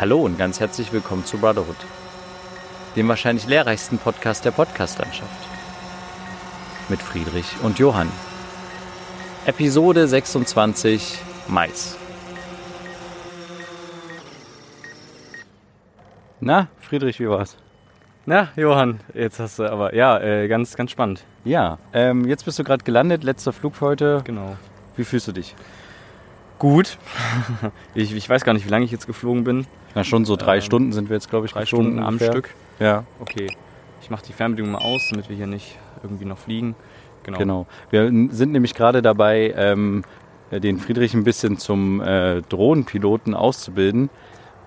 Hallo und ganz herzlich willkommen zu Brotherhood, dem wahrscheinlich lehrreichsten Podcast der Podcastlandschaft. Mit Friedrich und Johann. Episode 26 Mais. Na, Friedrich, wie war's? Na, Johann, jetzt hast du aber, ja, äh, ganz, ganz spannend. Ja, ähm, jetzt bist du gerade gelandet, letzter Flug für heute. Genau. Wie fühlst du dich? Gut. ich, ich weiß gar nicht, wie lange ich jetzt geflogen bin. Na, schon so drei Ähm, Stunden sind wir jetzt, glaube ich, Drei Stunden am ungefähr. Stück. Ja, Okay. Ich mache die Fernbedienung mal aus, damit wir hier nicht irgendwie noch fliegen. Genau. genau. Wir sind nämlich gerade dabei, ähm, den Friedrich ein bisschen zum äh, Drohnenpiloten auszubilden,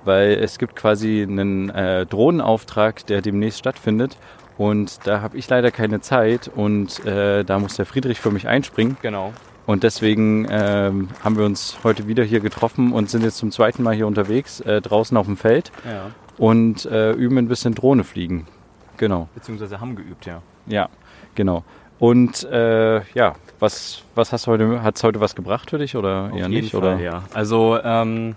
weil es gibt quasi einen äh, Drohnenauftrag, der demnächst stattfindet. Und da habe ich leider keine Zeit und äh, da muss der Friedrich für mich einspringen. Genau. Und deswegen ähm, haben wir uns heute wieder hier getroffen und sind jetzt zum zweiten Mal hier unterwegs, äh, draußen auf dem Feld Ja. und äh, üben ein bisschen Drohne fliegen. Genau, Beziehungsweise haben geübt, ja. ja, genau. Und äh, ja, was, was hast du heute, hat es heute was gebracht für dich oder Auf eher jeden nicht? Fall, oder? ja. Also, ähm,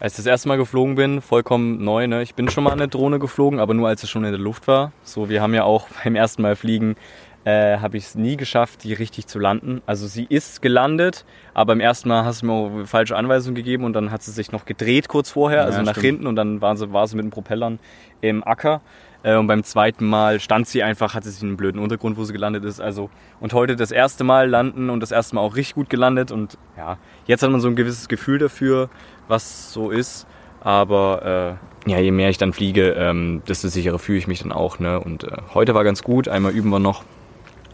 als ich das erste Mal geflogen bin, vollkommen neu, ne? Ich bin schon mal eine Drohne geflogen, aber nur als es schon in der Luft war. So, wir haben ja auch beim ersten Mal fliegen, äh, habe ich es nie geschafft, die richtig zu landen. Also sie ist gelandet, aber beim ersten Mal hast du mir falsche Anweisungen gegeben und dann hat sie sich noch gedreht kurz vorher, Ja, also nach stimmt. hinten und dann war sie, war sie mit den Propellern im Acker. Äh, Und beim zweiten Mal stand sie einfach, hatte sie einen blöden Untergrund, wo sie gelandet ist. Also und heute das erste Mal landen und das erste Mal auch richtig gut gelandet. Und ja, jetzt hat man so ein gewisses Gefühl dafür, was so ist. Aber äh, ja, je mehr ich dann fliege, ähm, desto sicherer fühle ich mich dann auch. Ne? Und äh, heute war ganz gut. Einmal üben wir noch.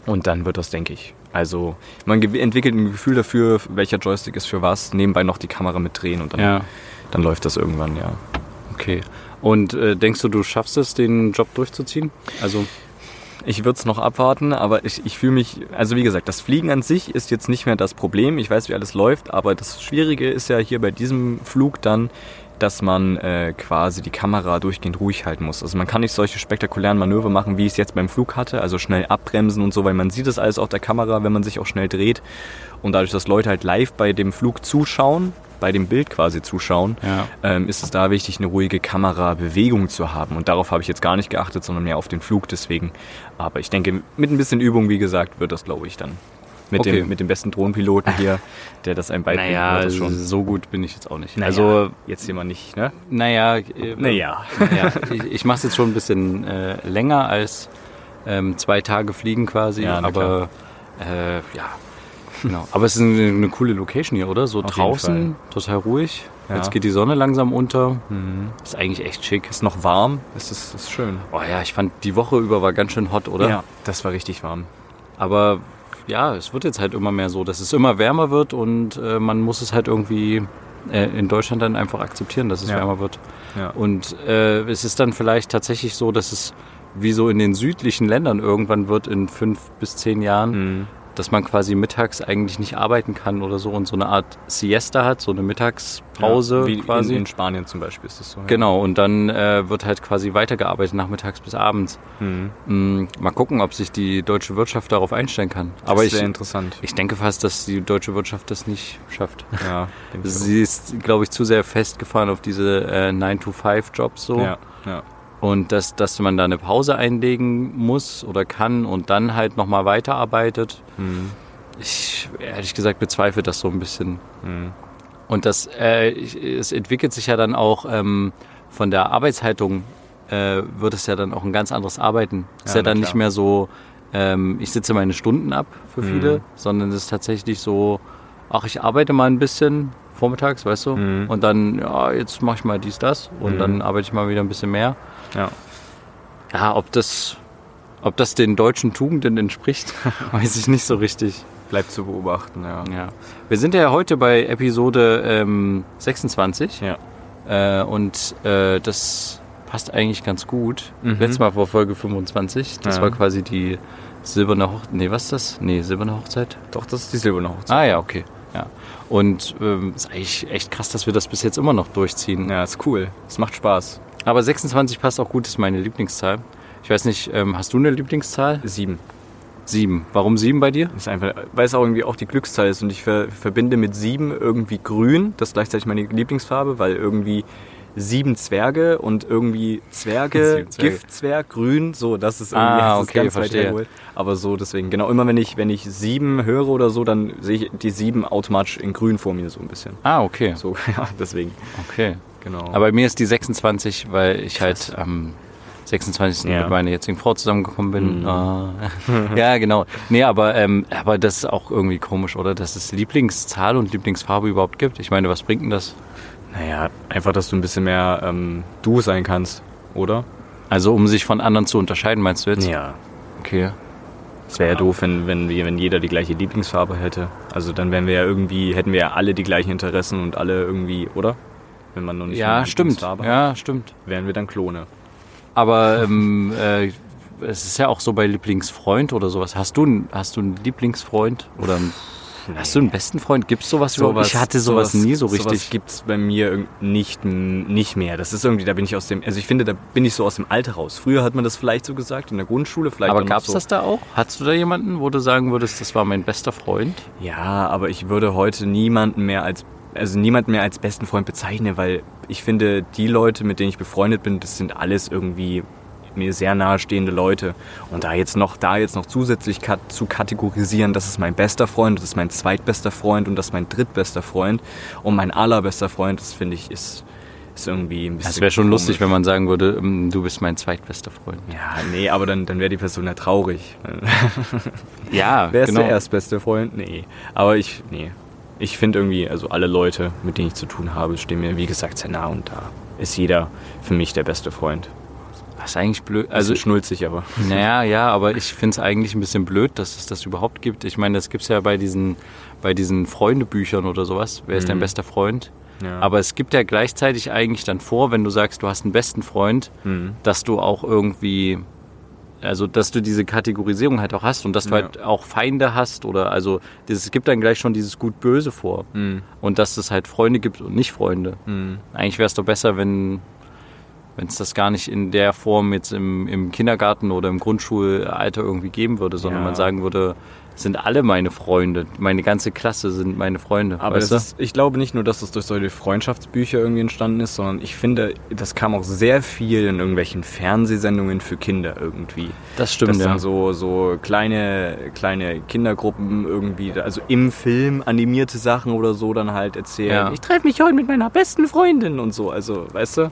Und dann wird das, denke ich. Also man entwickelt ein Gefühl dafür, welcher Joystick ist für was. Nebenbei noch die Kamera mitdrehen und dann, Ja, dann läuft das irgendwann, ja. okay. Und äh, denkst du, du schaffst es, den Job durchzuziehen? Also, Ich würde es noch abwarten, aber ich, ich fühle mich, also wie gesagt, das Fliegen an sich ist jetzt nicht mehr das Problem. Ich weiß, wie alles läuft, aber das Schwierige ist ja hier bei diesem Flug dann, dass man äh, quasi die Kamera durchgehend ruhig halten muss. Also man kann nicht solche spektakulären Manöver machen, wie ich es jetzt beim Flug hatte, also schnell abbremsen und so, weil man sieht das alles auf der Kamera, wenn man sich auch schnell dreht. Und dadurch, dass Leute halt live bei dem Flug zuschauen, bei dem Bild quasi zuschauen, Ja. ähm, ist es da wichtig, eine ruhige Kamerabewegung zu haben. Und darauf habe ich jetzt gar nicht geachtet, sondern mehr auf den Flug deswegen. Aber ich denke, mit ein bisschen Übung, wie gesagt, wird das, glaube ich, dann. Mit, Okay. dem, mit dem besten Drohnenpiloten hier, der das einem beibringt, naja, schon. so gut bin ich jetzt auch nicht. Also, Also, jetzt hier mal nicht, ne? naja, äh, Naja. naja ich, ich mache es jetzt schon ein bisschen äh, länger als ähm, zwei Tage fliegen quasi, Ja, aber äh, ja, genau. Aber es ist eine, eine coole Location hier, oder? So Auf draußen, total ruhig. Ja. Jetzt geht die Sonne langsam unter. Mhm. Ist eigentlich echt schick. Ist noch warm, es ist, ist schön. Oh ja, ich fand die Woche über war ganz schön hot, oder? Ja, das war richtig warm. Aber ja, es wird jetzt halt immer mehr so, dass es immer wärmer wird und äh, man muss es halt irgendwie äh, in Deutschland dann einfach akzeptieren, dass es Ja. wärmer wird. Ja. Und äh, es ist dann vielleicht tatsächlich so, dass es wie so in den südlichen Ländern irgendwann wird in fünf bis zehn Jahren, Mhm. Dass man quasi mittags eigentlich nicht arbeiten kann oder so und so eine Art Siesta hat, so eine Mittagspause Ja, wie quasi. In, in Spanien zum Beispiel ist das so. ja. Genau, und dann äh, wird halt quasi weitergearbeitet, nachmittags bis abends. Mhm. Mm, mal gucken, ob sich die deutsche Wirtschaft darauf einstellen kann. Aber das ich, wäre interessant. ich denke fast, dass die deutsche Wirtschaft das nicht schafft. Ja, denke ich auch. Sie ist, glaube ich, zu sehr festgefahren auf diese äh, 9-to-5-Jobs so. Ja, ja. Und dass, dass man da eine Pause einlegen muss oder kann und dann halt nochmal weiterarbeitet. Mhm. Ich, ehrlich gesagt, bezweifle das so ein bisschen. Mhm. Und das, äh, es entwickelt sich ja dann auch ähm, von der Arbeitshaltung, äh, wird es ja dann auch ein ganz anderes Arbeiten. ist Ja, ja dann na nicht klar. mehr so, ähm, ich sitze meine Stunden ab für viele, Mhm. sondern es ist tatsächlich so, ach, ich arbeite mal ein bisschen vormittags, weißt du, Mhm. und dann, ja, jetzt mache ich mal dies, das und Mhm. dann arbeite ich mal wieder ein bisschen mehr. Ja. Ja, ob das, ob das den deutschen Tugenden entspricht, weiß ich nicht so richtig. Bleibt zu beobachten, ja. Ja. Wir sind ja heute bei Episode ähm, 26 Ja. äh, und äh, das passt eigentlich ganz gut. Mhm. Letztes Mal war Folge 25, das Ja. war quasi die silberne Hochzeit. Nee, was ist das? Nee, silberne Hochzeit? Doch, das ist die silberne Hochzeit. Ah ja, okay. Ja. Und ähm, ist eigentlich echt krass, dass wir das bis jetzt immer noch durchziehen. Ja, ist cool. Es macht Spaß. Aber 26 passt auch gut, ist meine Lieblingszahl. Ich weiß nicht, ähm, hast du eine Lieblingszahl? Sieben. Sieben. Warum sieben bei dir? Ist einfach, weil es auch irgendwie auch die Glückszahl ist und ich ver verbinde mit sieben irgendwie grün, das ist gleichzeitig meine Lieblingsfarbe, weil irgendwie sieben Zwerge und irgendwie Zwerge, Zwerge. Giftzwerg, grün, so, das ist irgendwie Ah, das okay, ganz weit verstehe. hergeholt. Aber so, deswegen, genau, immer wenn ich, wenn ich sieben höre oder so, dann sehe ich die sieben automatisch in grün vor mir so ein bisschen. Ah, okay. So, ja, deswegen, Okay. Genau. Aber bei mir ist die 26, weil ich halt am 26. Ja. mit meiner jetzigen Frau zusammengekommen bin. Mhm. Ah. ja, genau. Nee, aber, ähm, aber das ist auch irgendwie komisch, oder? Dass es Lieblingszahl und Lieblingsfarbe überhaupt gibt. Ich meine, was bringt denn das? naja, einfach, dass du ein bisschen mehr ähm, du sein kannst, oder? Also, um sich von anderen zu unterscheiden, meinst du jetzt? Ja. Okay. Es wäre ja doof, wenn, wenn, wir, wenn jeder die gleiche Lieblingsfarbe hätte. Also dann wären wir ja irgendwie, hätten wir ja alle die gleichen Interessen und alle irgendwie, oder? Wenn man noch nicht Ja, stimmt. Hat, Ja, stimmt. wären wir dann Klone. Aber ähm, äh, es ist ja auch so bei Lieblingsfreund oder sowas. Hast du, einen- hast du einen Lieblingsfreund oder einen, hast du einen besten Freund? Gibt es sowas, überhaupt? Ich hatte sowas, nie so Sowas richtig. gibt es bei mir nicht, nicht mehr. Das ist irgendwie, da bin ich aus dem, also ich finde, da bin ich so aus dem Alter raus. Früher hat man das vielleicht so gesagt, in der Grundschule vielleicht Aber gab es so. das da auch? Hattest du da jemanden, wo du sagen würdest, das war mein bester Freund? Ja, aber ich würde heute niemanden mehr als also niemanden mehr als besten Freund bezeichnen, weil ich finde, die Leute, mit denen ich befreundet bin, das sind alles irgendwie mir sehr nahestehende Leute. Und da jetzt noch, da jetzt noch zusätzlich kat zu kategorisieren, das ist mein bester Freund, das ist mein zweitbester Freund und das ist mein drittbester Freund und mein allerbester Freund, das finde ich ist, ist irgendwie ein bisschen. Es wäre schon komisch. lustig, wenn man sagen würde, ähm, du bist mein zweitbester Freund. Ja, nee, aber dann, dann wäre die Person ja traurig. Ja, Wer ist genau. der erstbeste Freund? Nee. Aber ich, nee. Ich finde irgendwie, also alle Leute, mit denen ich zu tun habe, stehen mir, wie gesagt, sehr nah und da ist jeder für mich der beste Freund. Das ist eigentlich blöd. Also schnulzig, aber. naja, ja, aber ich finde es eigentlich ein bisschen blöd, dass es das überhaupt gibt. Ich meine, das gibt es ja bei diesen, bei diesen Freundebüchern oder sowas. Wer ist dein Mhm. bester Freund? Ja. Aber es gibt ja gleichzeitig eigentlich dann vor, wenn du sagst, du hast einen besten Freund, Hm. dass du auch irgendwie, also dass du diese Kategorisierung halt auch hast und dass du Ja. halt auch Feinde hast oder also es gibt dann gleich schon dieses Gut-Böse vor. Hm. Und dass es halt Freunde gibt und nicht Freunde. Hm. Eigentlich wäre es doch besser, wenn wenn es das gar nicht in der Form jetzt im, im Kindergarten oder im Grundschulalter irgendwie geben würde, sondern Ja. man sagen würde, es sind alle meine Freunde, meine ganze Klasse sind meine Freunde. Aber ist, ich glaube nicht nur, dass das durch solche Freundschaftsbücher irgendwie entstanden ist, sondern ich finde, das kam auch sehr viel in irgendwelchen Fernsehsendungen für Kinder irgendwie. das stimmt, dass ja. dann so, so kleine, kleine Kindergruppen irgendwie, also im Film animierte Sachen oder so dann halt erzählen. Ja. Ich treffe mich heute mit meiner besten Freundin und so. Also, weißt du,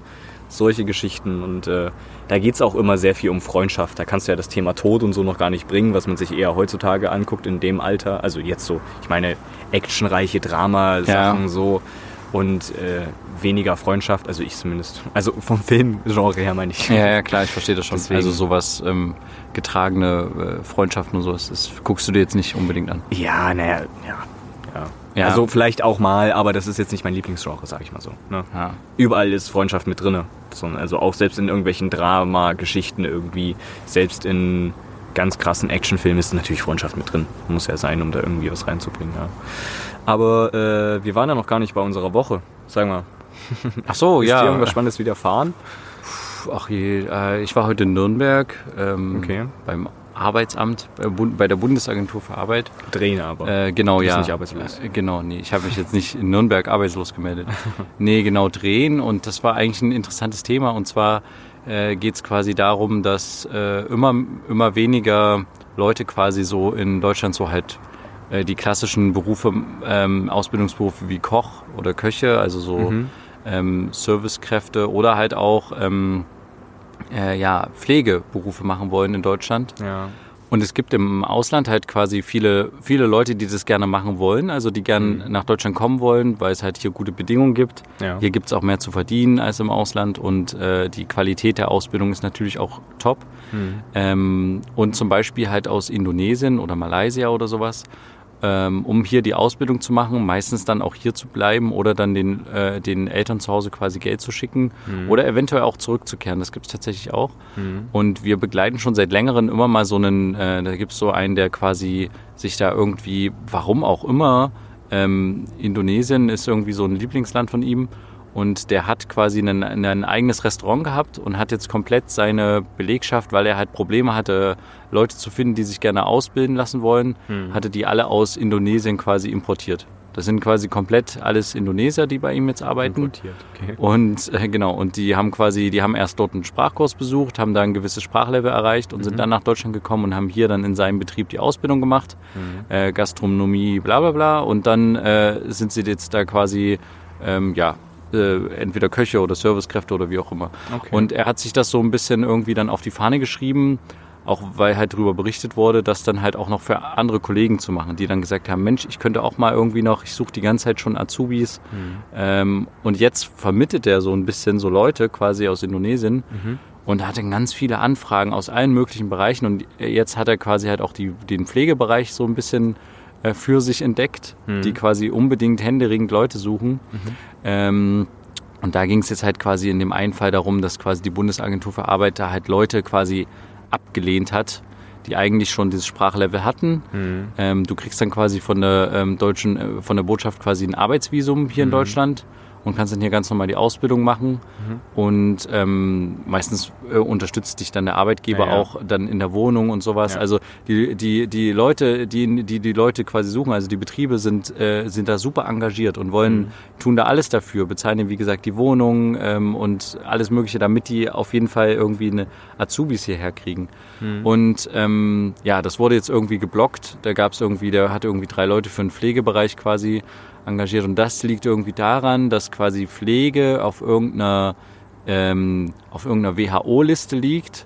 solche Geschichten. Und äh, da geht es auch immer sehr viel um Freundschaft. Da kannst du ja das Thema Tod und so noch gar nicht bringen, was man sich eher heutzutage anguckt in dem Alter. Also jetzt so, ich meine, actionreiche Drama-Sachen Ja. so und äh, weniger Freundschaft, also ich zumindest. Also vom Filmgenre her meine ich. Ja, ja, klar, ich verstehe das schon. Deswegen. Also sowas, ähm, getragene äh, Freundschaften und sowas, das guckst du dir jetzt nicht unbedingt an. Ja, naja, ja, ja. Also vielleicht auch mal, aber das ist jetzt nicht mein Lieblingsgenre, sag ich mal so. Ne? Ja. Überall ist Freundschaft mit drinne. So, Also auch selbst in irgendwelchen Drama-Geschichten irgendwie, selbst in ganz krassen Actionfilmen ist natürlich Freundschaft mit drin. Muss ja sein, um da irgendwie was reinzubringen. Ja. Aber äh, wir waren ja noch gar nicht bei unserer Woche. Sag mal, Ach so, ist ja. dir irgendwas Spannendes widerfahren? Ach je, äh, ich war heute in Nürnberg ähm, Okay. beim Arbeitsamt, bei, Bund- bei der Bundesagentur für Arbeit. Drehen aber. Äh, genau, ja. nicht arbeitslos. Äh, genau, nee, ich habe mich jetzt nicht in Nürnberg arbeitslos gemeldet. nee, genau, drehen. Und das war eigentlich ein interessantes Thema. Und zwar äh, geht es quasi darum, dass äh, immer, immer weniger Leute quasi so in Deutschland so halt äh, die klassischen Berufe, ähm, Ausbildungsberufe wie Koch oder Köche, also so Mhm. ähm, Servicekräfte oder halt auch ähm, äh, ja, Pflegeberufe machen wollen in Deutschland. ja. Und es gibt im Ausland halt quasi viele, viele Leute, die das gerne machen wollen, also die gern nach Deutschland kommen wollen, weil es halt hier gute Bedingungen gibt. Ja. Hier gibt es auch mehr zu verdienen als im Ausland und äh, die Qualität der Ausbildung ist natürlich auch top. Mhm. Ähm, und zum Beispiel halt aus Indonesien oder Malaysia oder sowas, ähm, um hier die Ausbildung zu machen, meistens dann auch hier zu bleiben oder dann den, äh, den Eltern zu Hause quasi Geld zu schicken oder eventuell auch zurückzukehren. Das gibt es tatsächlich auch. Mhm. Und wir begleiten schon seit längerem immer mal so einen, äh, da gibt es so einen, der quasi sich da irgendwie, warum auch immer, ähm, Indonesien ist irgendwie so ein Lieblingsland von ihm. Und der hat quasi einen, ein eigenes Restaurant gehabt und hat jetzt komplett seine Belegschaft, weil er halt Probleme hatte, Leute zu finden, die sich gerne ausbilden lassen wollen, Mhm. hatte die alle aus Indonesien quasi importiert. Das sind quasi komplett alles Indonesier, die bei ihm jetzt arbeiten. Importiert, okay. Und äh, genau, und die haben quasi, die haben erst dort einen Sprachkurs besucht, haben da ein gewisses Sprachlevel erreicht und sind dann nach Deutschland gekommen und haben hier dann in seinem Betrieb die Ausbildung gemacht, äh, Gastronomie, bla bla bla. Und dann äh, sind sie jetzt da quasi, ähm, ja, äh, entweder Köche oder Servicekräfte oder wie auch immer. Okay. Und er hat sich das so ein bisschen irgendwie dann auf die Fahne geschrieben, auch weil halt darüber berichtet wurde, das dann halt auch noch für andere Kollegen zu machen, die dann gesagt haben, Mensch, ich könnte auch mal irgendwie noch, ich suche die ganze Zeit schon Azubis. Ähm, und jetzt vermittelt er so ein bisschen so Leute quasi aus Indonesien und hatte ganz viele Anfragen aus allen möglichen Bereichen. Und jetzt hat er quasi halt auch die, den Pflegebereich so ein bisschen äh, für sich entdeckt, die quasi unbedingt händeringend Leute suchen. Ähm, und da ging es jetzt halt quasi in dem einen Fall darum, dass quasi die Bundesagentur für Arbeit da halt Leute quasi abgelehnt hat, die eigentlich schon dieses Sprachlevel hatten. Ähm, du kriegst dann quasi von der ähm, deutschen, äh, von der Botschaft quasi ein Arbeitsvisum hier in Deutschland und kannst dann hier ganz normal die Ausbildung machen. Und ähm, meistens äh, unterstützt dich dann der Arbeitgeber Ja, ja. auch dann in der Wohnung und sowas. Ja. Also die, die, die Leute, die, die die Leute quasi suchen, also die Betriebe sind, äh, sind da super engagiert und wollen, Mhm. tun da alles dafür, bezahlen ihnen, wie gesagt, die Wohnung ähm, und alles Mögliche, damit die auf jeden Fall irgendwie eine Azubis hierher kriegen. Mhm. Und ähm, ja, das wurde jetzt irgendwie geblockt. Da gab es irgendwie, der hat irgendwie drei Leute für den Pflegebereich quasi engagiert. Und das liegt irgendwie daran, dass quasi Pflege auf irgendeiner ähm, auf irgendeiner WHO-Liste liegt.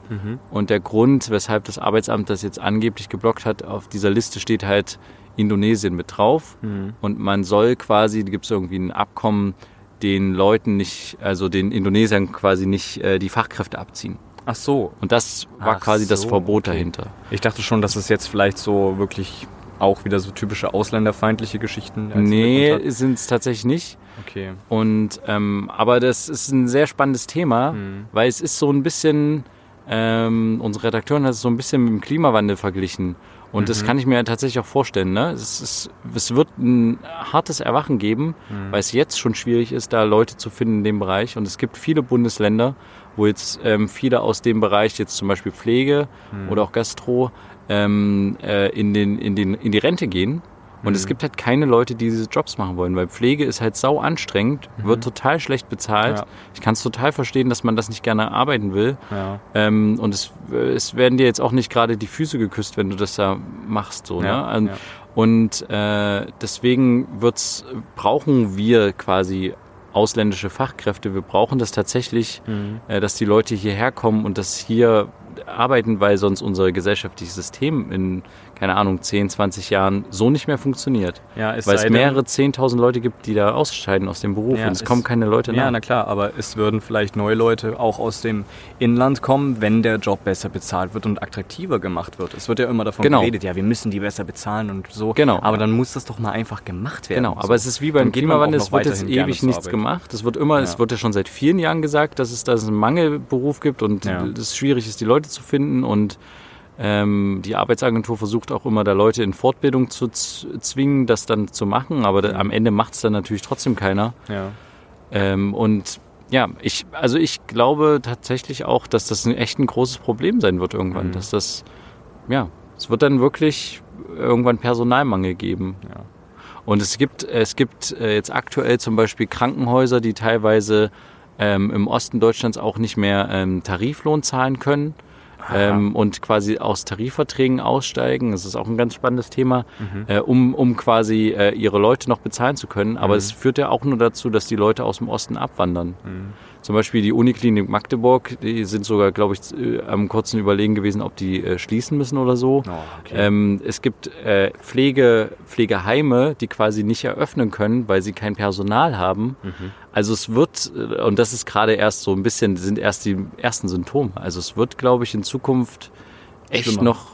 Und der Grund, weshalb das Arbeitsamt das jetzt angeblich geblockt hat, auf dieser Liste steht halt Indonesien mit drauf. Und man soll quasi, da gibt es irgendwie ein Abkommen, den Leuten nicht, also den Indonesiern quasi nicht äh, die Fachkräfte abziehen. Ach so. Und das war Ach quasi das so, Verbot okay. dahinter. Ich dachte schon, dass es jetzt vielleicht so wirklich auch wieder so typische ausländerfeindliche Geschichten Nee, sind es tatsächlich nicht. Okay. Und ähm, aber das ist ein sehr spannendes Thema, Hm. weil es ist so ein bisschen, ähm, unsere Redakteurin hat es so ein bisschen mit dem Klimawandel verglichen. Und Mhm. das kann ich mir tatsächlich auch vorstellen. Ne? Es, ist, es wird ein hartes Erwachen geben, Mhm. weil es jetzt schon schwierig ist, da Leute zu finden in dem Bereich. Und es gibt viele Bundesländer, wo jetzt ähm, viele aus dem Bereich, jetzt zum Beispiel Pflege Mhm. oder auch Gastro, ähm, äh, in, den, in, den, in die Rente gehen. Und Mhm. es gibt halt keine Leute, die diese Jobs machen wollen, weil Pflege ist halt sau anstrengend, wird total schlecht bezahlt. Mhm. Ja. Ich kann es total verstehen, dass man das nicht gerne arbeiten will. Ja. Ähm, und es, es werden dir jetzt auch nicht gerade die Füße geküsst, wenn du das da machst. So, Ja, ne? Und, ja. und äh, deswegen wird's, brauchen wir quasi ausländische Fachkräfte. Wir brauchen das tatsächlich, Mhm. äh, dass die Leute hierher kommen und das hier arbeiten, weil sonst unser gesellschaftliches System in, keine Ahnung, 10, 20 Jahren so nicht mehr funktioniert. Ja, es weil es mehrere 10.000 Leute gibt, die da ausscheiden aus dem Beruf Ja, und es es- kommen keine Leute Ja, nach. na klar, aber es würden vielleicht neue Leute auch aus dem Inland kommen, wenn der Job besser bezahlt wird und attraktiver gemacht wird. Es wird ja immer davon Genau. geredet, ja, wir müssen die besser bezahlen und so. Genau. Aber dann muss das doch mal einfach gemacht werden. Genau, So. aber es ist wie beim Klimawandel, es wird jetzt ewig nichts Arbeit. gemacht. Es wird immer, es Ja. wird ja schon seit vielen Jahren gesagt, dass es da einen Mangelberuf gibt und Ja. es schwierig ist, die Leute zu finden und ähm, die Arbeitsagentur versucht auch immer da Leute in Fortbildung zu zwingen, das dann zu machen, aber da, am Ende macht es dann natürlich trotzdem keiner. Ja. Ähm, und ja, ich, also ich glaube tatsächlich auch, dass das ein echt ein großes Problem sein wird irgendwann, Mhm. dass das, ja, es wird dann wirklich irgendwann Personalmangel geben. Ja. Und es gibt, es gibt äh, jetzt aktuell zum Beispiel Krankenhäuser, die teilweise ähm, im Osten Deutschlands auch nicht mehr ähm, Tariflohn zahlen können ähm, und quasi aus Tarifverträgen aussteigen. Das ist auch ein ganz spannendes Thema, äh, um, um quasi äh, ihre Leute noch bezahlen zu können. Aber es führt ja auch nur dazu, dass die Leute aus dem Osten abwandern. Zum Beispiel die Uniklinik Magdeburg, die sind sogar, glaube ich, äh, am kurzen Überlegen gewesen, ob die äh, schließen müssen oder so. Oh, okay. Ähm, es gibt äh, Pflege, Pflegeheime, die quasi nicht eröffnen können, weil sie kein Personal haben. Mhm. Also es wird, äh, und das ist gerade erst so ein bisschen, sind erst die ersten Symptome. Also es wird, glaube ich, in Zukunft echt Schlimmer. noch,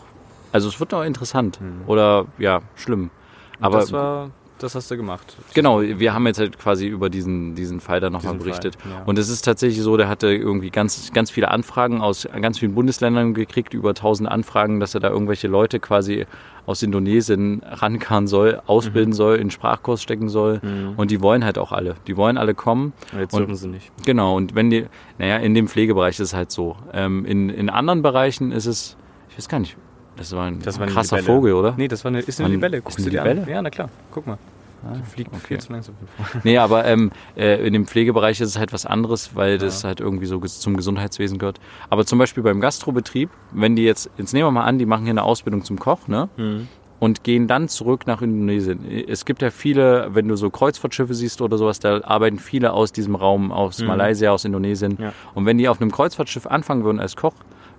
also es wird noch interessant oder ja, schlimm. Aber das war, das hast du gemacht. Genau, wir haben jetzt halt quasi über diesen, diesen Fall dann nochmal berichtet. Fall, ja. Und es ist tatsächlich so, der hatte irgendwie ganz, ganz viele Anfragen aus ganz vielen Bundesländern gekriegt, über 1000 Anfragen, dass er da irgendwelche Leute quasi aus Indonesien rankarren soll, ausbilden Mhm. soll, in Sprachkurs stecken soll. Und die wollen halt auch alle. Die wollen alle kommen. Und jetzt dürfen sie nicht. Genau, und wenn die, naja, in dem Pflegebereich ist es halt so. Ähm, in, in anderen Bereichen ist es, ich weiß gar nicht, das war ein Das war eine krasser Libelle. Vogel, oder? Nee, das war eine, ist eine ein- Libelle. ist Guckst eine du dir Libelle? an? Ja, na klar. Guck mal. Ah, Fliegt okay. viel zu langsam. Nee, aber ähm, äh, in dem Pflegebereich ist es halt was anderes, weil das halt irgendwie so zum Gesundheitswesen gehört. Aber zum Beispiel beim Gastrobetrieb, wenn die jetzt, jetzt nehmen wir mal an, die machen hier eine Ausbildung zum Koch, ne? Mhm. Und gehen dann zurück nach Indonesien. Es gibt ja viele, wenn du so Kreuzfahrtschiffe siehst oder sowas, da arbeiten viele aus diesem Raum, aus Malaysia, aus Indonesien. Mhm. Ja. Und wenn die auf einem Kreuzfahrtschiff anfangen würden als Koch,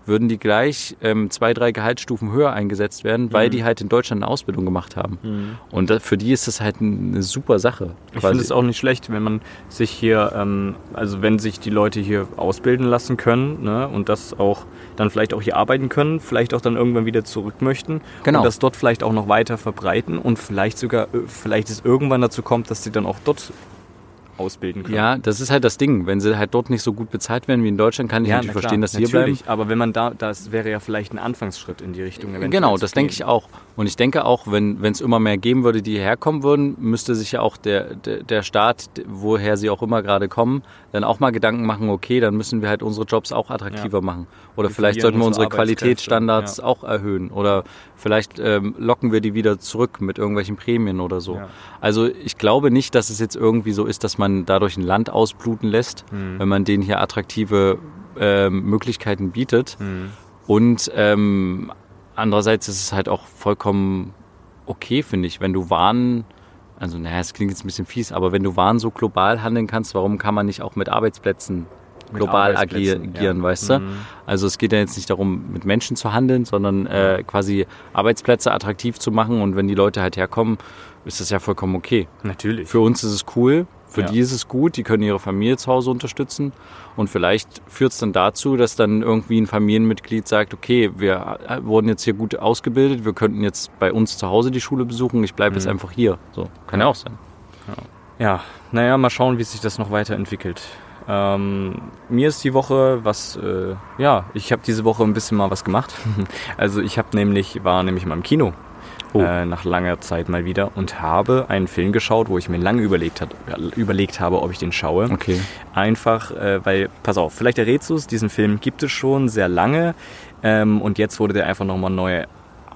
würden die gleich ähm, zwei, drei Gehaltsstufen höher eingesetzt werden, Mhm. weil die halt in Deutschland eine Ausbildung gemacht haben. Und da, für die ist das halt eine super Sache. Ich finde es auch nicht schlecht, wenn man sich hier, ähm, also wenn sich die Leute hier ausbilden lassen können ne, und das auch dann vielleicht auch hier arbeiten können, vielleicht auch dann irgendwann wieder zurück möchten Genau. und das dort vielleicht auch noch weiter verbreiten und vielleicht sogar, äh, vielleicht es irgendwann dazu kommt, dass sie dann auch dort ausbilden können. Ja, das ist halt das Ding. Wenn sie halt dort nicht so gut bezahlt werden wie in Deutschland, kann ich natürlich na verstehen, dass sie hier bleiben. Aber wenn man da, das wäre ja vielleicht ein Anfangsschritt in die Richtung. Genau, das denke ich auch. Und ich denke auch, wenn es immer mehr geben würde, die hierher kommen würden, müsste sich ja auch der, der, der Staat, woher sie auch immer gerade kommen, dann auch mal Gedanken machen, okay, dann müssen wir halt unsere Jobs auch attraktiver machen. Oder Wir vielleicht sollten wir unsere Qualitätsstandards ja. auch erhöhen. Oder vielleicht ähm, locken wir die wieder zurück mit irgendwelchen Prämien oder so. Ja. Also ich glaube nicht, dass es jetzt irgendwie so ist, dass man dadurch ein Land ausbluten lässt, Hm. wenn man denen hier attraktive ähm, Möglichkeiten bietet. Hm. Und ähm, andererseits ist es halt auch vollkommen okay, finde ich, wenn du Waren, also naja, es klingt jetzt ein bisschen fies, aber wenn du Waren so global handeln kannst, warum kann man nicht auch mit Arbeitsplätzen Mit global Arbeitsplätzen, agieren, ja. weißt du? Mhm. Also es geht ja jetzt nicht darum, mit Menschen zu handeln, sondern äh, quasi Arbeitsplätze attraktiv zu machen und wenn die Leute halt herkommen, ist das ja vollkommen okay. Natürlich. Für uns ist es cool, für Ja. die ist es gut, die können ihre Familie zu Hause unterstützen und vielleicht führt es dann dazu, dass dann irgendwie ein Familienmitglied sagt, okay, wir äh, wurden jetzt hier gut ausgebildet, wir könnten jetzt bei uns zu Hause die Schule besuchen, ich bleibe jetzt Mhm. einfach hier. So, kann ja auch sein. Ja, naja, mal schauen, wie sich das noch weiterentwickelt. Ähm, mir ist die Woche was, äh, ja, ich habe diese Woche ein bisschen mal was gemacht. Also ich habe nämlich, war nämlich mal im Kino. Oh. Äh, nach langer Zeit mal wieder und habe einen Film geschaut, wo ich mir lange überlegt, hat, überlegt habe, ob ich den schaue. Okay. Einfach, äh, weil, pass auf, vielleicht errätst du es, diesen Film gibt es schon sehr lange ähm, und jetzt wurde der einfach nochmal neu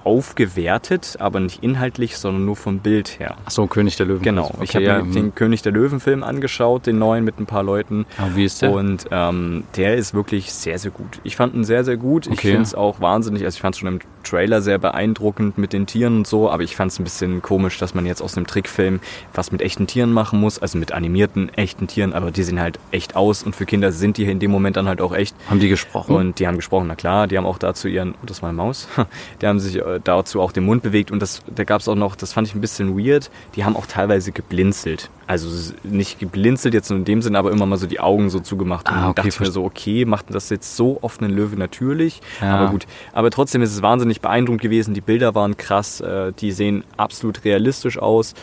aufgewertet, aber nicht inhaltlich, sondern nur vom Bild her. Achso, König der Löwen. Genau, Okay, ich habe ja, mir den König der Löwen Film angeschaut, den neuen mit ein paar Leuten. Ah, wie ist der? Und ähm, der ist wirklich sehr, sehr gut. Ich fand ihn sehr, sehr gut. Ich Okay. finde es auch wahnsinnig, also ich fand es schon im Trailer sehr beeindruckend mit den Tieren und so, aber ich fand es ein bisschen komisch, dass man jetzt aus einem Trickfilm was mit echten Tieren machen muss, also mit animierten, echten Tieren, aber die sehen halt echt aus und für Kinder sind die in dem Moment dann halt auch echt. Haben die gesprochen? Und die haben gesprochen, na klar, die haben auch dazu ihren, oh, das war eine Maus, die haben sich äh, dazu auch den Mund bewegt und das, da gab es auch noch, das fand ich ein bisschen weird, die haben auch teilweise geblinzelt. Also nicht geblinzelt jetzt nur in dem Sinne, aber immer mal so die Augen so zugemacht. Und Ah, okay, dachte ich mir so, okay, macht das jetzt so oft einen Löwe natürlich? Ja. Aber gut. Aber trotzdem ist es wahnsinnig beeindruckend gewesen, die Bilder waren krass, äh, die sehen absolut realistisch aus.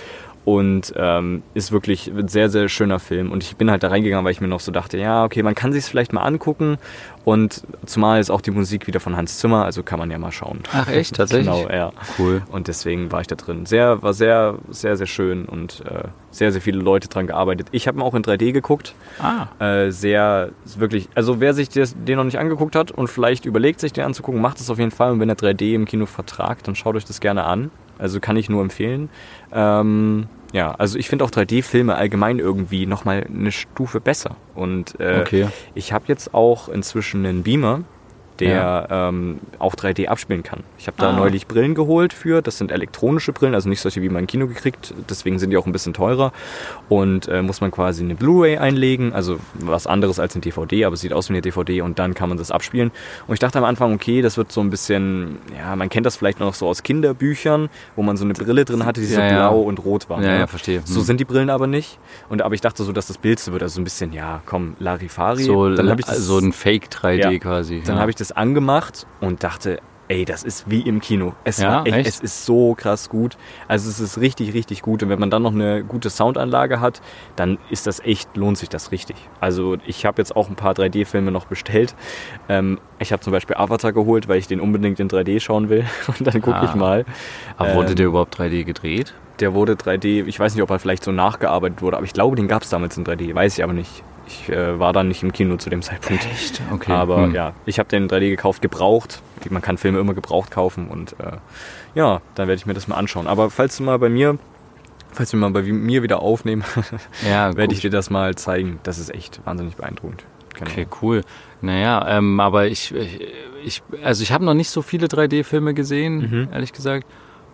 Und ähm, ist wirklich ein sehr, sehr schöner Film. Und ich bin halt da reingegangen, weil ich mir noch so dachte, ja, okay, man kann sich vielleicht mal angucken. Und zumal ist auch die Musik wieder von Hans Zimmer, also kann man ja mal schauen. Ach echt, tatsächlich? Genau, ja. Cool. Und deswegen war ich da drin. Sehr, war sehr, sehr, sehr schön und äh, sehr, sehr viele Leute dran gearbeitet. Ich habe ihn auch in 3D geguckt. Ah, Äh, sehr, wirklich, also wer sich das, den noch nicht angeguckt hat und vielleicht überlegt, sich den anzugucken, macht es auf jeden Fall. Und wenn er 3D im Kino vertragt, dann schaut euch das gerne an. Also kann ich nur empfehlen. Ähm, ja, also ich finde auch 3D-Filme allgemein irgendwie nochmal eine Stufe besser. Und äh, Okay. ich habe jetzt auch inzwischen einen Beamer, der ähm, auch 3D abspielen kann. Ich habe da Ah. neulich Brillen geholt für. Das sind elektronische Brillen, also nicht solche wie man im Kino gekriegt. Deswegen sind die auch ein bisschen teurer. Und äh, muss man quasi eine Blu-ray einlegen, also was anderes als eine DVD, aber es sieht aus wie eine DVD und dann kann man das abspielen. Und ich dachte am Anfang, okay, das wird so ein bisschen, ja, man kennt das vielleicht noch so aus Kinderbüchern, wo man so eine Brille drin hatte, die so Ja, ja. blau und rot war. Ja, ne? ja, verstehe. So Hm. sind die Brillen aber nicht. Und aber ich dachte so, dass das Bild so wird, also so ein bisschen, ja, komm, Larifari. so, dann ich das, so ein Fake 3D Ja. quasi. dann ja. habe ich das angemacht und dachte, ey, das ist wie im Kino. Es, Ja, war echt, echt? es ist so krass gut. Also es ist richtig, richtig gut. Und wenn man dann noch eine gute Soundanlage hat, dann ist das echt, lohnt sich das richtig. Also ich habe jetzt auch ein paar 3D-Filme noch bestellt. Ähm, ich habe zum Beispiel Avatar geholt, weil ich den unbedingt in 3D schauen will. Und dann gucke Ah. ich mal. Aber wurde ähm, der überhaupt 3D gedreht? Der wurde 3D, ich weiß nicht, ob er vielleicht so nachgearbeitet wurde, aber ich glaube, den gab es damals in 3D, weiß ich aber nicht. Ich äh, war dann nicht im Kino zu dem Zeitpunkt. Echt? Okay. Aber Hm. ja, ich habe den 3D gekauft, gebraucht. Man kann Filme immer gebraucht kaufen und äh, ja, dann werde ich mir das mal anschauen. Aber falls du mal bei mir falls wir mal bei mir wieder aufnehmen, Ja, werde ich dir das mal zeigen. Das ist echt wahnsinnig beeindruckend. Genau. Okay, cool. Naja, ähm, aber ich, ich, also ich habe noch nicht so viele 3D-Filme gesehen, Mhm. ehrlich gesagt.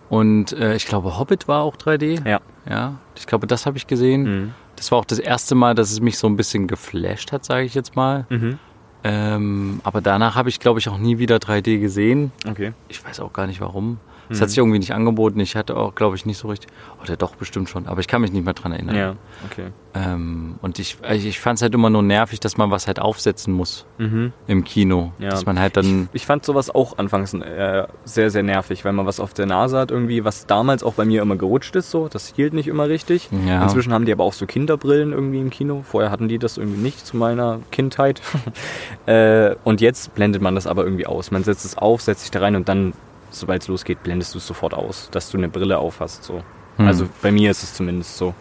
Und äh, ich glaube, Hobbit war auch 3D. Ja. Ja, ich glaube, das habe ich gesehen. Mhm. Das war auch das erste Mal, dass es mich so ein bisschen geflasht hat, sage ich jetzt mal. Mhm. Ähm, aber danach habe ich, glaube ich, auch nie wieder 3D gesehen. Okay. Ich weiß auch gar nicht warum. Es Mhm. hat sich irgendwie nicht angeboten. Ich hatte auch, glaube ich, nicht so richtig. Oder doch, bestimmt schon. Aber ich kann mich nicht mehr dran erinnern. Ja, okay. Ähm, und ich, ich fand es halt immer nur nervig, dass man was halt aufsetzen muss Mhm. im Kino. Ja. Dass man halt dann. Ich fand sowas auch anfangs äh, sehr, sehr nervig, weil man was auf der Nase hat irgendwie, was damals auch bei mir immer gerutscht ist so. Das hielt nicht immer richtig. Ja. Inzwischen haben die aber auch so Kinderbrillen irgendwie im Kino. Vorher hatten die das irgendwie nicht zu meiner Kindheit. äh, und jetzt blendet man das aber irgendwie aus. Man setzt es auf, setzt sich da rein und dann, sobald es losgeht, blendest du es sofort aus, dass du eine Brille auf hast. So. Hm. Also bei mir ist es zumindest so.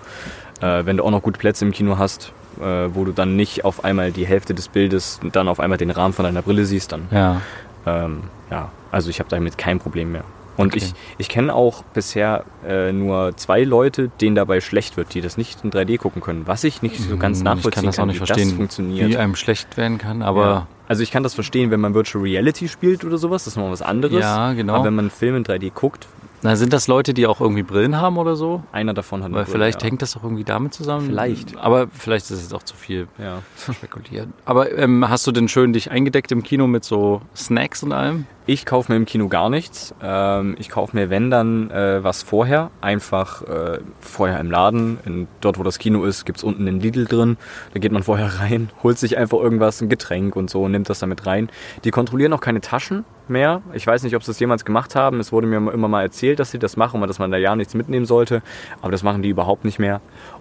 Äh, wenn du auch noch gute Plätze im Kino hast, äh, wo du dann nicht auf einmal die Hälfte des Bildes und dann auf einmal den Rahmen von deiner Brille siehst, dann Ja. ähm, ja, also ich habe damit kein Problem mehr. Und Okay. ich, ich kenne auch bisher äh, nur zwei Leute, denen dabei schlecht wird, die das nicht in 3D gucken können. Was ich nicht so ganz Hm, nachvollziehen Ich kann das auch nicht wie verstehen, das funktioniert. wie einem schlecht werden kann, aber. ja. Also ich kann das verstehen, wenn man Virtual Reality spielt oder sowas, das ist noch was anderes. Ja, genau. Aber wenn man einen Film in 3D guckt, Na, sind das Leute, die auch irgendwie Brillen haben oder so? einer davon hat eine Weil Brille, vielleicht ja. hängt das auch irgendwie damit zusammen. Vielleicht. Aber vielleicht ist es auch zu viel Ja. spekuliert. Aber ähm, hast du denn schön dich eingedeckt im Kino mit so Snacks und allem? Ich kaufe mir im Kino gar nichts. Ähm, ich kaufe mir, wenn dann, äh, was vorher. Einfach äh, vorher im Laden. In, dort, wo das Kino ist, gibt es unten einen Lidl drin. Da geht man vorher rein, holt sich einfach irgendwas, ein Getränk und so, und nimmt das damit rein. Die kontrollieren auch keine Taschen mehr. Ich weiß nicht, ob sie das jemals gemacht haben. Es wurde mir immer mal erzählt, dass sie das machen und dass man da ja nichts mitnehmen sollte. Aber das machen die überhaupt nicht mehr.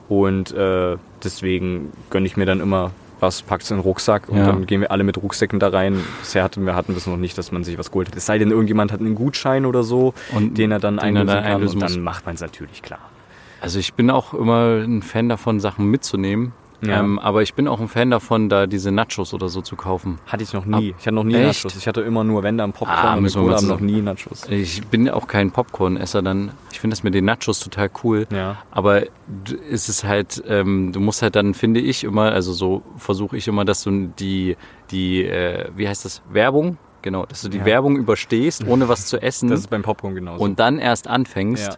Und äh, deswegen gönne ich mir dann immer was, pack's in den Rucksack und Ja. dann gehen wir alle mit Rucksäcken da rein. Bisher hatten wir hatten es noch nicht, dass man sich was geholt hat. Es sei denn, irgendjemand hat einen Gutschein oder so, Und den er dann den er einlösen dann kann einlösen und dann macht man es natürlich klar. Also ich bin auch immer ein Fan davon, Sachen mitzunehmen. Ja. Ähm, aber ich bin auch ein Fan davon, da diese Nachos oder so zu kaufen. Hatte ich noch nie. Ich hatte noch nie Echt? Nachos. Ich hatte immer nur Wände am Popcorn Ah, und Cola, noch nie Nachos. Ich bin auch kein Popcorn-Esser dann. Ich finde das mit den Nachos total cool. Ja. Aber d- es ist halt, ähm, du musst halt dann, finde ich immer, also so versuche ich immer, dass du die, die äh, wie heißt das, Werbung, genau, dass du die Ja. Werbung überstehst, ohne was zu essen Das ist beim Popcorn genauso. und dann erst anfängst. Ja.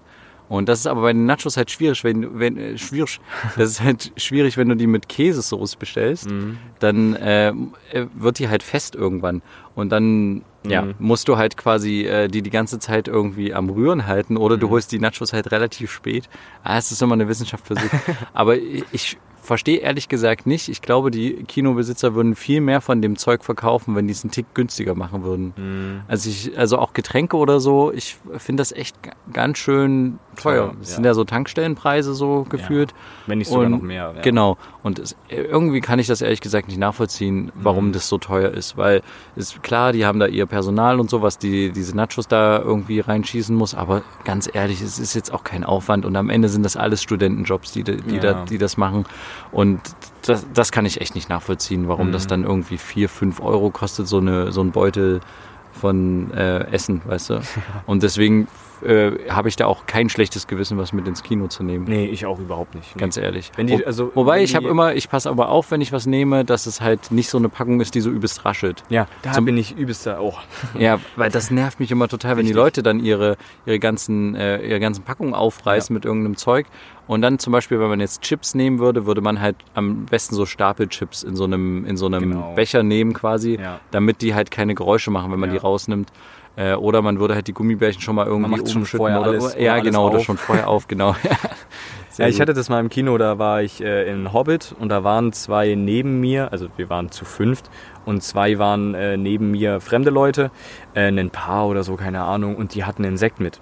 Und das ist aber bei den Nachos halt schwierig, wenn, du- wenn äh, schwierig. Das ist halt schwierig, wenn du die mit Käsesoße bestellst, Mhm. dann äh, äh, wird die halt fest irgendwann. Und dann ja, Mhm. musst du halt quasi äh, die die ganze Zeit irgendwie am Rühren halten oder Mhm. du holst die Nachos halt relativ spät. Ah, es ist immer eine Wissenschaft für sich. aber ich verstehe ehrlich gesagt nicht. Ich glaube, die Kinobesitzer würden viel mehr von dem Zeug verkaufen, wenn die es einen Tick günstiger machen würden. Mhm. Also ich, also auch Getränke oder so, ich finde das echt ganz schön teuer. Das ja. sind ja so Tankstellenpreise so gefühlt. Wenn nicht sogar Und noch mehr. Ja. Genau. Und es, irgendwie kann ich das ehrlich gesagt nicht nachvollziehen, warum Mhm. das so teuer ist. Weil ist klar, die haben da ihr Personal und so, was die diese Nachos da irgendwie reinschießen muss. Aber ganz ehrlich, es ist jetzt auch kein Aufwand. Und am Ende sind das alles Studentenjobs, die, die, Ja. da, die das machen. Und das, das kann ich echt nicht nachvollziehen, warum Mhm. das dann irgendwie 4, 5 Euro kostet, so, eine, so ein Beutel von äh, Essen, weißt du? Und deswegen äh, habe ich da auch kein schlechtes Gewissen, was mit ins Kino zu nehmen. Nee, ich auch überhaupt nicht. Nee. Ganz ehrlich. Die- also, Wobei ich habe die- immer, ich passe aber auf, wenn ich was nehme, dass es halt nicht so eine Packung ist, die so übelst raschelt. Ja, da Zum- bin ich übelster. Oh. Ja, weil das nervt mich immer total, wenn die Richtig. Leute dann ihre, ihre, ganzen, äh, ihre ganzen Packungen aufreißen mit irgendeinem Zeug. Und dann zum Beispiel, wenn man jetzt Chips nehmen würde, würde man halt am besten so Stapelchips in so einem, in so einem Genau. Becher nehmen quasi, Ja. damit die halt keine Geräusche machen, wenn man Ja. die rausnimmt. Äh, oder man würde halt die Gummibärchen schon mal irgendwie umschütten vorher oder, alles- ja, oder alles genau, oder schon vorher auf, genau. Ja, ich hatte das mal im Kino, da war ich äh, in Hobbit und da waren zwei neben mir, also wir waren zu fünft und zwei waren äh, neben mir fremde Leute, äh, ein Paar oder so, keine Ahnung, und die hatten einen Sekt mit.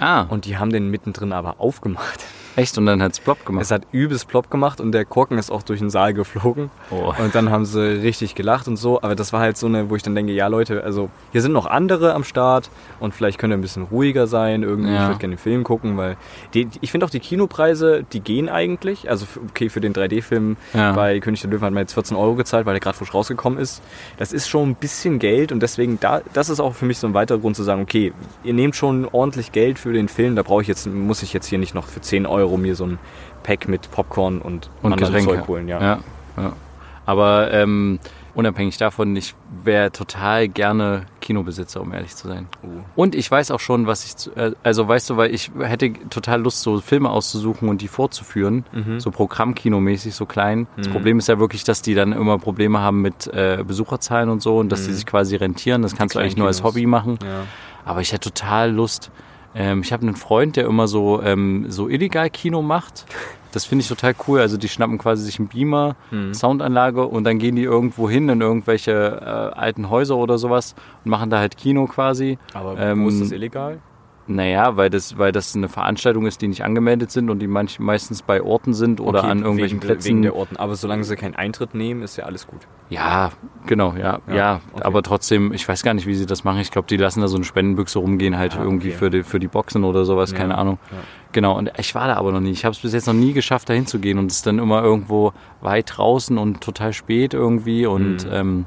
Ah, Und die haben den mittendrin aber aufgemacht. Echt? Und dann hat's plopp gemacht. Es hat übelst plopp gemacht und der Korken ist auch durch den Saal geflogen. Oh. Und dann haben sie richtig gelacht und so. Aber das war halt so eine, wo ich dann denke, ja Leute, also hier sind noch andere am Start und vielleicht könnt ihr ein bisschen ruhiger sein. Irgendwie, Ja. ich würde gerne den Film gucken, weil die, ich finde auch die Kinopreise, die gehen eigentlich. Also okay, für den 3D-Film Ja. bei König der Löwen hat man jetzt 14 Euro gezahlt, weil der gerade frisch rausgekommen ist. Das ist schon ein bisschen Geld und deswegen, da, das ist auch für mich so ein weiterer Grund zu sagen, okay, ihr nehmt schon ordentlich Geld für den Film, da brauche ich jetzt, muss ich jetzt hier nicht noch für 10 Euro Euro mir so ein Pack mit Popcorn und, Und Getränke. Holen. Ja. Ja, ja. Aber ähm, unabhängig davon, ich wäre total gerne Kinobesitzer, um ehrlich zu sein. Uh. Und ich weiß auch schon, was ich, zu, äh, also weißt du, weil ich hätte total Lust, so Filme auszusuchen und die vorzuführen, Mhm. so Programmkinomäßig, so klein. Das Problem ist ja wirklich, dass die dann immer Probleme haben mit äh, Besucherzahlen und so und dass die sich quasi rentieren. Das kannst du eigentlich nur als. Hobby machen. Ja. Aber ich hätte total Lust. Ähm, ich habe einen Freund, der immer so, ähm, so illegal Kino macht. Das finde ich total cool. Also die schnappen quasi sich einen Beamer, Mhm. Soundanlage und dann gehen die irgendwo hin in irgendwelche äh, alten Häuser oder sowas und machen da halt Kino quasi. Aber Ähm, wo ist das illegal? Naja, weil das, weil das eine Veranstaltung ist, die nicht angemeldet sind und die manch, meistens bei Orten sind oder Okay, an irgendwelchen wegen, Plätzen. Wegen der Orten. Aber solange sie keinen Eintritt nehmen, ist ja alles gut. Ja, genau, ja, ja. Ja, okay. Aber trotzdem, ich weiß gar nicht, wie sie das machen. Ich glaube, die lassen da so eine Spendenbüchse rumgehen, halt Ah, irgendwie okay. für, die, für die Boxen oder sowas, Ja, keine Ahnung. ja. Genau, und ich war da aber noch nie. Ich habe es bis jetzt noch nie geschafft, da hinzugehen und es ist dann immer irgendwo weit draußen und total spät irgendwie und Mhm. ähm,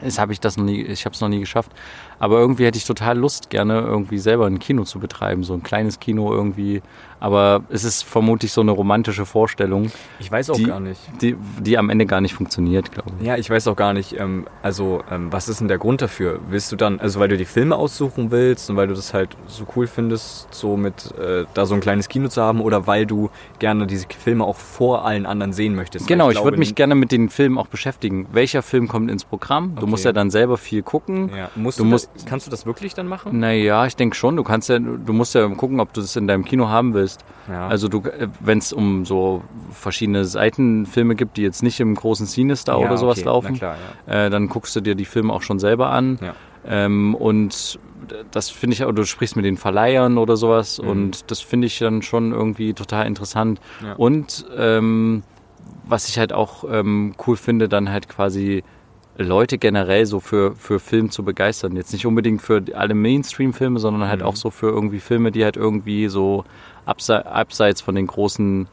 es habe ich das noch nie, ich habe es noch nie geschafft. Aber irgendwie hätte ich total Lust, gerne irgendwie selber ein Kino zu betreiben, so ein kleines Kino irgendwie. Aber es ist vermutlich so eine romantische Vorstellung, Ich weiß auch Die- gar nicht. die, die am Ende gar nicht funktioniert, glaube ich. Ja, ich weiß auch gar nicht, ähm, also ähm, was ist denn der Grund dafür? Willst du dann, also weil du die Filme aussuchen willst und weil du das halt so cool findest, so mit äh, da so ein kleines Kino zu haben oder weil du gerne diese Filme auch vor allen anderen sehen möchtest? Genau, ich, glaube, würde mich gerne mit den Filmen auch beschäftigen. Welcher Film kommt ins Programm? Du Okay. musst ja dann selber viel gucken. Ja, musst Du du, musst- das, kannst du das wirklich dann machen? Naja, ich denke schon. Du kannst ja, du musst ja gucken, ob du das in deinem Kino haben willst. Ja. Also du, wenn es um so verschiedene Seitenfilme gibt, die jetzt nicht im großen Cinestar Ja, oder sowas okay, laufen, klar, ja. äh, dann guckst du dir die Filme auch schon selber an. Ähm, und das finde ich, auch, du sprichst mit den Verleihern oder sowas Mhm. und das finde ich dann schon irgendwie total interessant. Und ähm, was ich halt auch ähm, cool finde, dann halt quasi Leute generell so für, für Film zu begeistern. Jetzt nicht unbedingt für alle Mainstream-Filme, sondern halt Mhm. auch so für irgendwie Filme, die halt irgendwie so abse abseits von den großen,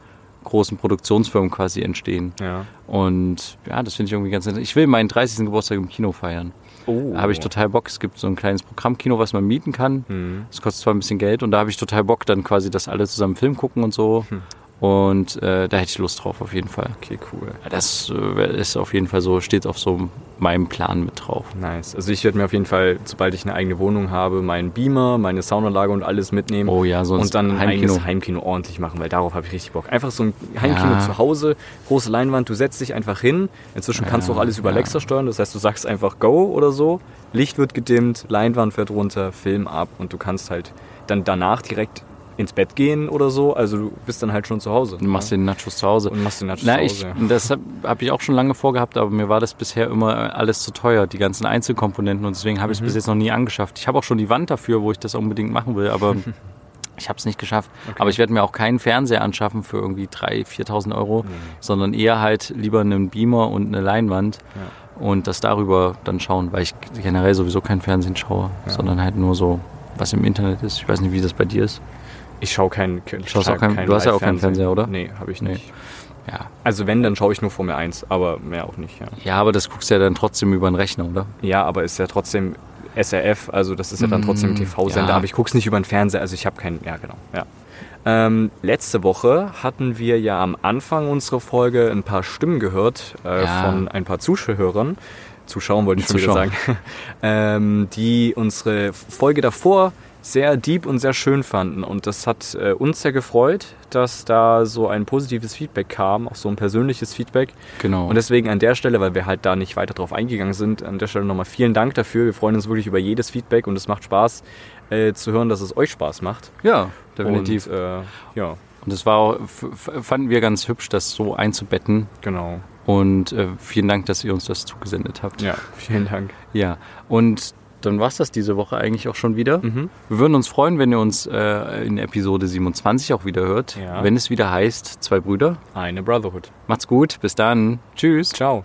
großen Produktionsfirmen quasi entstehen. ja. Und ja, das finde ich irgendwie ganz interessant. Ich will meinen 30. Geburtstag im Kino feiern. Oh. Da habe ich total Bock. Es gibt so ein kleines Programmkino, was man mieten kann. Mhm. Das kostet zwar ein bisschen Geld und da habe ich total Bock, dann quasi, dass alle zusammen Film gucken und so. Hm. Und äh, da hätte ich Lust drauf, auf jeden Fall. Okay, cool. Das äh, ist auf jeden Fall so, steht auf so meinem Plan mit drauf. Nice. Also ich werde mir auf jeden Fall, sobald ich eine eigene Wohnung habe, meinen Beamer, meine Soundanlage und alles mitnehmen. Oh ja, so ein und dann ein Heimkino. eigenes Heimkino ordentlich machen, weil darauf habe ich richtig Bock. Einfach so ein Heimkino Ja. zu Hause, große Leinwand, du setzt dich einfach hin. Inzwischen kannst du Ja, auch alles über ja. Alexa steuern, das heißt, du sagst einfach Go oder so. Licht wird gedimmt, Leinwand fährt runter, Film ab und du kannst halt dann danach direkt ins Bett gehen oder so. Also du bist dann halt schon zu Hause. Du machst den Nachos zu Hause. und machst den Nachos Na, zu ich, Hause. das habe hab ich auch schon lange vorgehabt, aber mir war das bisher immer alles zu teuer, die ganzen Einzelkomponenten und deswegen habe ich es Mhm. bis jetzt noch nie angeschafft. Ich habe auch schon die Wand dafür, wo ich das unbedingt machen will, aber ich habe es nicht geschafft. Okay. Aber ich werde mir auch keinen Fernseher anschaffen für irgendwie 3.000, 4.000 Euro, Mhm. sondern eher halt lieber einen Beamer und eine Leinwand und das darüber dann schauen, weil ich generell sowieso kein Fernsehen schaue, Ja. sondern halt nur so, was im Internet ist. Ich weiß nicht, wie das bei dir ist. Ich schaue keinen. Kein, Schaust auch kein- du hast ja auch keinen. Fernseher, oder? Nee, habe ich Nee. nicht. Ja. Also wenn, dann schaue ich nur Formel 1, aber mehr auch nicht, ja. Ja, aber das guckst du ja dann trotzdem über den Rechner, oder? Ja, aber ist ja trotzdem SRF, also das ist ja dann trotzdem Mm, TV-Sender, ja. aber ich gucke es nicht über den Fernseher, also ich habe keinen, ja genau, ja. Ähm, letzte Woche hatten wir ja am Anfang unserer Folge ein paar Stimmen gehört äh, Ja. von ein paar Zuschauern, Zuschauern wollte ich schon wieder sagen, ähm, die unsere Folge davor sehr deep und sehr schön fanden. Und das hat äh, uns sehr gefreut, dass da so ein positives Feedback kam, auch so ein persönliches Feedback. Genau. Und deswegen an der Stelle, weil wir halt da nicht weiter drauf eingegangen sind, an der Stelle nochmal vielen Dank dafür. Wir freuen uns wirklich über jedes Feedback und es macht Spaß äh, zu hören, dass es euch Spaß macht. ja, definitiv. Und, äh, ja, Und es war auch, fanden wir ganz hübsch, das so einzubetten. genau. Und äh, vielen Dank, dass ihr uns das zugesendet habt. Ja, vielen Dank. Ja. Und dann war es das diese Woche eigentlich auch schon wieder. Mhm. Wir würden uns freuen, wenn ihr uns äh, in Episode 27 auch wieder hört. Ja. Wenn es wieder heißt, zwei Brüder. Eine Brotherhood. Macht's gut, bis dann. Tschüss. Ciao.